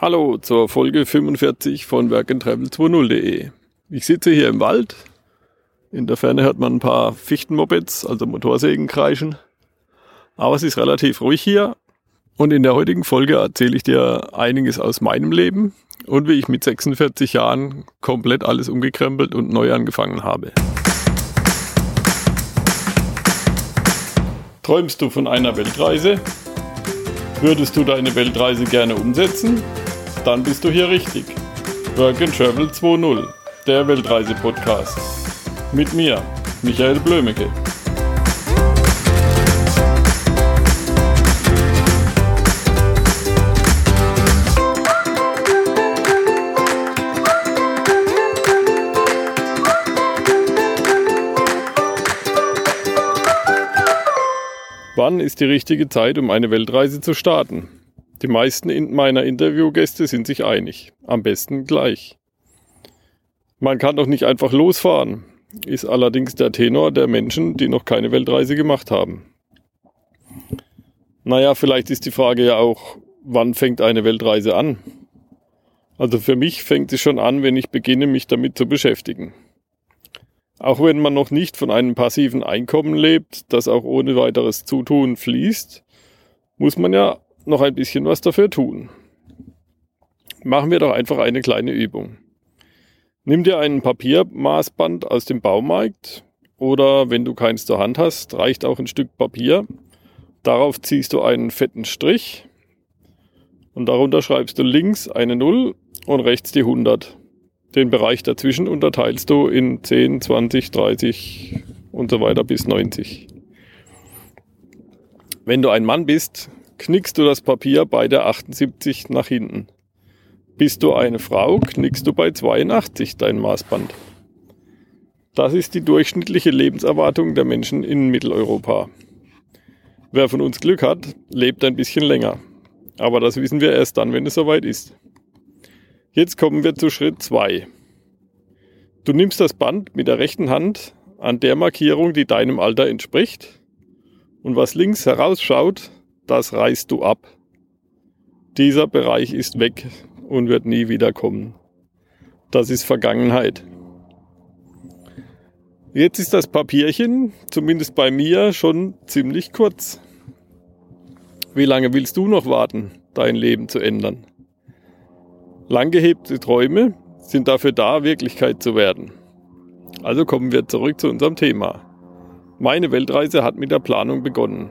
Hallo zur Folge 45 von workandtravel20.de. Ich sitze hier im Wald. In der Ferne hört man ein paar Fichtenmopeds, also Motorsägen kreischen. Aber es ist relativ ruhig hier. Und in der heutigen Folge erzähle ich dir einiges aus meinem Leben und wie ich mit 46 Jahren komplett alles umgekrempelt und neu angefangen habe. Träumst du von einer Weltreise? Würdest du deine Weltreise gerne umsetzen? Dann bist du hier richtig. Work and Travel 2.0, der Weltreise-Podcast. Mit mir, Michael Blömecke. Wann ist die richtige Zeit, um eine Weltreise zu starten? Die meisten meiner Interviewgäste sind sich einig. Am besten gleich. Man kann doch nicht einfach losfahren, ist allerdings der Tenor der Menschen, die noch keine Weltreise gemacht haben. Naja, vielleicht ist die Frage ja auch, wann fängt eine Weltreise an? Also für mich fängt sie schon an, wenn ich beginne, mich damit zu beschäftigen. Auch wenn man noch nicht von einem passiven Einkommen lebt, das auch ohne weiteres Zutun fließt, muss man ja noch ein bisschen was dafür tun. Machen wir doch einfach eine kleine Übung. Nimm dir einen Papiermaßband aus dem Baumarkt oder wenn du keins zur Hand hast, reicht auch ein Stück Papier. Darauf ziehst du einen fetten Strich und darunter schreibst du links eine 0 und rechts die 100. Den Bereich dazwischen unterteilst du in 10, 20, 30 und so weiter bis 90. Wenn du ein Mann bist, knickst du das Papier bei der 78 nach hinten. Bist du eine Frau, knickst du bei 82 dein Maßband. Das ist die durchschnittliche Lebenserwartung der Menschen in Mitteleuropa. Wer von uns Glück hat, lebt ein bisschen länger. Aber das wissen wir erst dann, wenn es soweit ist. Jetzt kommen wir zu Schritt 2. Du nimmst das Band mit der rechten Hand an der Markierung, die deinem Alter entspricht. Und was links herausschaut, das reißt du ab. Dieser Bereich ist weg und wird nie wieder kommen. Das ist Vergangenheit. Jetzt ist das Papierchen, zumindest bei mir, schon ziemlich kurz. Wie lange willst du noch warten, dein Leben zu ändern? Langgehebte Träume sind dafür da, Wirklichkeit zu werden. Also kommen wir zurück zu unserem Thema. Meine Weltreise hat mit der Planung begonnen.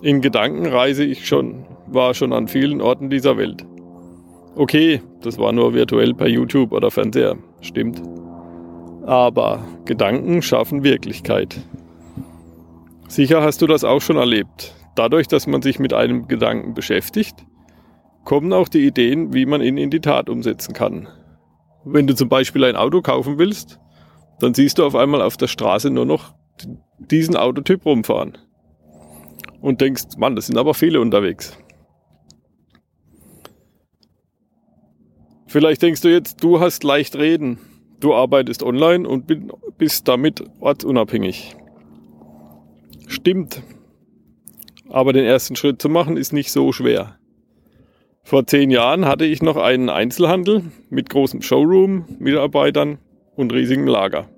In Gedanken reise ich schon, war schon an vielen Orten dieser Welt. Okay, das war nur virtuell per YouTube oder Fernseher, stimmt. Aber Gedanken schaffen Wirklichkeit. Sicher hast du das auch schon erlebt. Dadurch, dass man sich mit einem Gedanken beschäftigt, kommen auch die Ideen, wie man ihn in die Tat umsetzen kann. Wenn du zum Beispiel ein Auto kaufen willst, dann siehst du auf einmal auf der Straße nur noch diesen Autotyp rumfahren. Und denkst, Mann, das sind aber viele unterwegs. Vielleicht denkst du jetzt, du hast leicht reden. Du arbeitest online und bist damit ortsunabhängig. Stimmt. Aber den ersten Schritt zu machen ist nicht so schwer. Vor zehn Jahren hatte ich noch einen Einzelhandel mit großem Showroom, Mitarbeitern und riesigem Lager.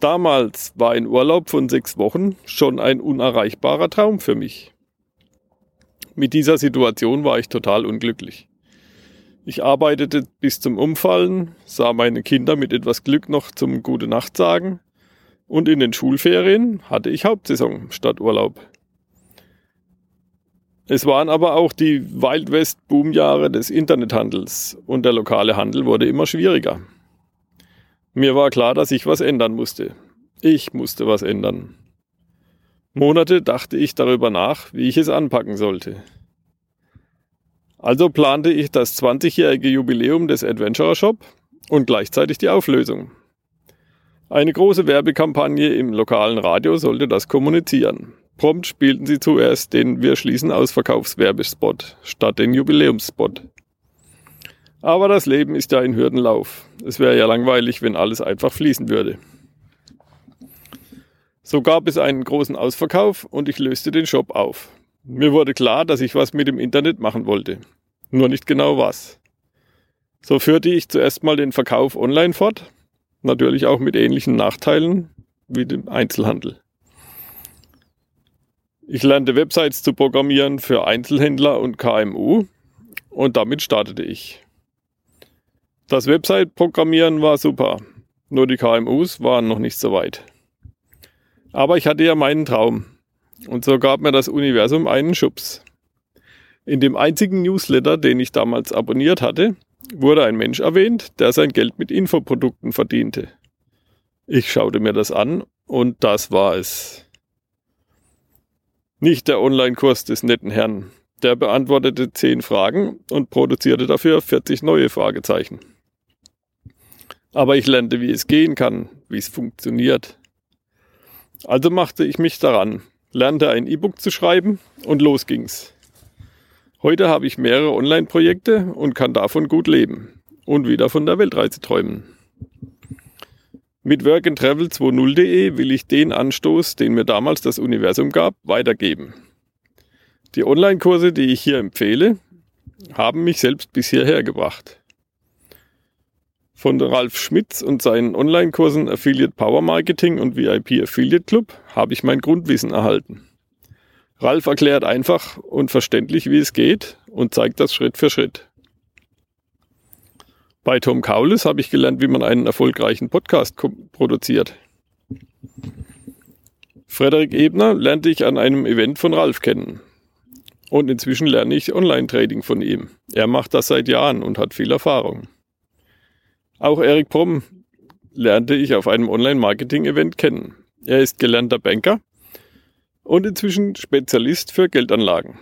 Damals war ein Urlaub von sechs Wochen schon ein unerreichbarer Traum für mich. Mit dieser Situation war ich total unglücklich. Ich arbeitete bis zum Umfallen, sah meine Kinder mit etwas Glück noch zum Gute Nacht sagen und in den Schulferien hatte ich Hauptsaison statt Urlaub. Es waren aber auch die Wild West Boomjahre des Internethandels und der lokale Handel wurde immer schwieriger. Mir war klar, dass ich was ändern musste. Ich musste was ändern. Monate dachte ich darüber nach, wie ich es anpacken sollte. Also plante ich das 20-jährige Jubiläum des Adventurer Shop und gleichzeitig die Auflösung. Eine große Werbekampagne im lokalen Radio sollte das kommunizieren. Prompt spielten sie zuerst den Wir schließen Ausverkaufswerbespot statt den Jubiläumsspot. Aber das Leben ist ja ein Hürdenlauf. Es wäre ja langweilig, wenn alles einfach fließen würde. So gab es einen großen Ausverkauf und ich löste den Shop auf. Mir wurde klar, dass ich was mit dem Internet machen wollte. Nur nicht genau was. So führte ich zuerst mal den Verkauf online fort, natürlich auch mit ähnlichen Nachteilen wie dem Einzelhandel. Ich lernte Websites zu programmieren für Einzelhändler und KMU und damit startete ich. Das Website-Programmieren war super, nur die KMUs waren noch nicht so weit. Aber ich hatte ja meinen Traum und so gab mir das Universum einen Schubs. In dem einzigen Newsletter, den ich damals abonniert hatte, wurde ein Mensch erwähnt, der sein Geld mit Infoprodukten verdiente. Ich schaute mir das an und das war es. Nicht der Online-Kurs des netten Herrn. Der beantwortete zehn Fragen und produzierte dafür 40 neue Fragezeichen. Aber ich lernte, wie es gehen kann, wie es funktioniert. Also machte ich mich daran, lernte ein E-Book zu schreiben und los ging's. Heute habe ich mehrere Online-Projekte und kann davon gut leben und wieder von der Weltreise träumen. Mit workandtravel20.de will ich den Anstoß, den mir damals das Universum gab, weitergeben. Die Online-Kurse, die ich hier empfehle, haben mich selbst bis hierher gebracht. Von Ralf Schmitz und seinen Online-Kursen Affiliate Power Marketing und VIP Affiliate Club habe ich mein Grundwissen erhalten. Ralf erklärt einfach und verständlich, wie es geht und zeigt das Schritt für Schritt. Bei Tom Kaulis habe ich gelernt, wie man einen erfolgreichen Podcast produziert. Frederik Ebner lernte ich an einem Event von Ralf kennen. Und inzwischen lerne ich Online-Trading von ihm. Er macht das seit Jahren und hat viel Erfahrung. Auch Erik Promm lernte ich auf einem Online-Marketing-Event kennen. Er ist gelernter Banker und inzwischen Spezialist für Geldanlagen.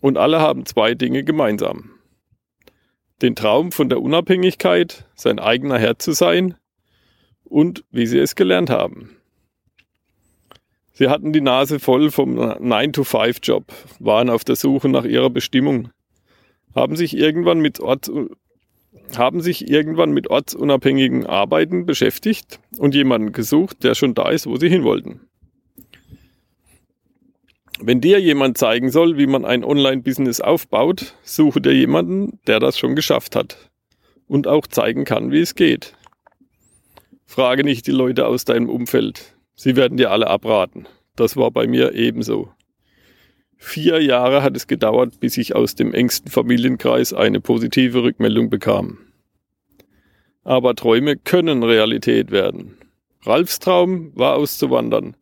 Und alle haben zwei Dinge gemeinsam. Den Traum von der Unabhängigkeit, sein eigener Herr zu sein und wie sie es gelernt haben. Sie hatten die Nase voll vom 9-to-5-Job, waren auf der Suche nach ihrer Bestimmung, haben sich irgendwann mit Ort, haben sich irgendwann mit ortsunabhängigen Arbeiten beschäftigt und jemanden gesucht, der schon da ist, wo sie hin wollten. Wenn dir jemand zeigen soll, wie man ein Online-Business aufbaut, suche dir jemanden, der das schon geschafft hat und auch zeigen kann, wie es geht. Frage nicht die Leute aus deinem Umfeld. Sie werden dir alle abraten. Das war bei mir ebenso. Vier Jahre hat es gedauert, bis ich aus dem engsten Familienkreis eine positive Rückmeldung bekam. Aber Träume können Realität werden. Ralfs Traum war auszuwandern.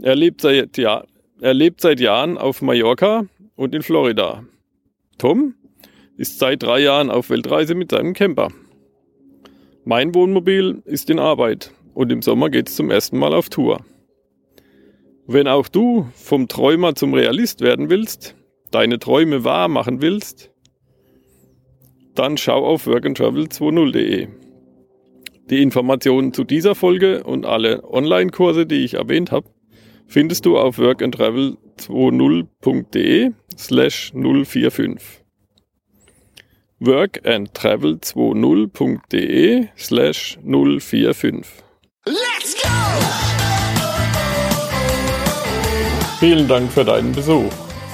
Er lebt seit, ja, er lebt seit Jahren auf Mallorca und in Florida. Tom ist seit drei Jahren auf Weltreise mit seinem Camper. Mein Wohnmobil ist in Arbeit und im Sommer geht es zum ersten Mal auf Tour. Wenn auch du vom Träumer zum Realist werden willst, deine Träume wahr machen willst, dann schau auf workandtravel20.de. Die Informationen zu dieser Folge und alle Online-Kurse, die ich erwähnt habe, findest du auf workandtravel20.de slash 045. workandtravel20.de slash 045. Let's go! Vielen Dank für deinen Besuch.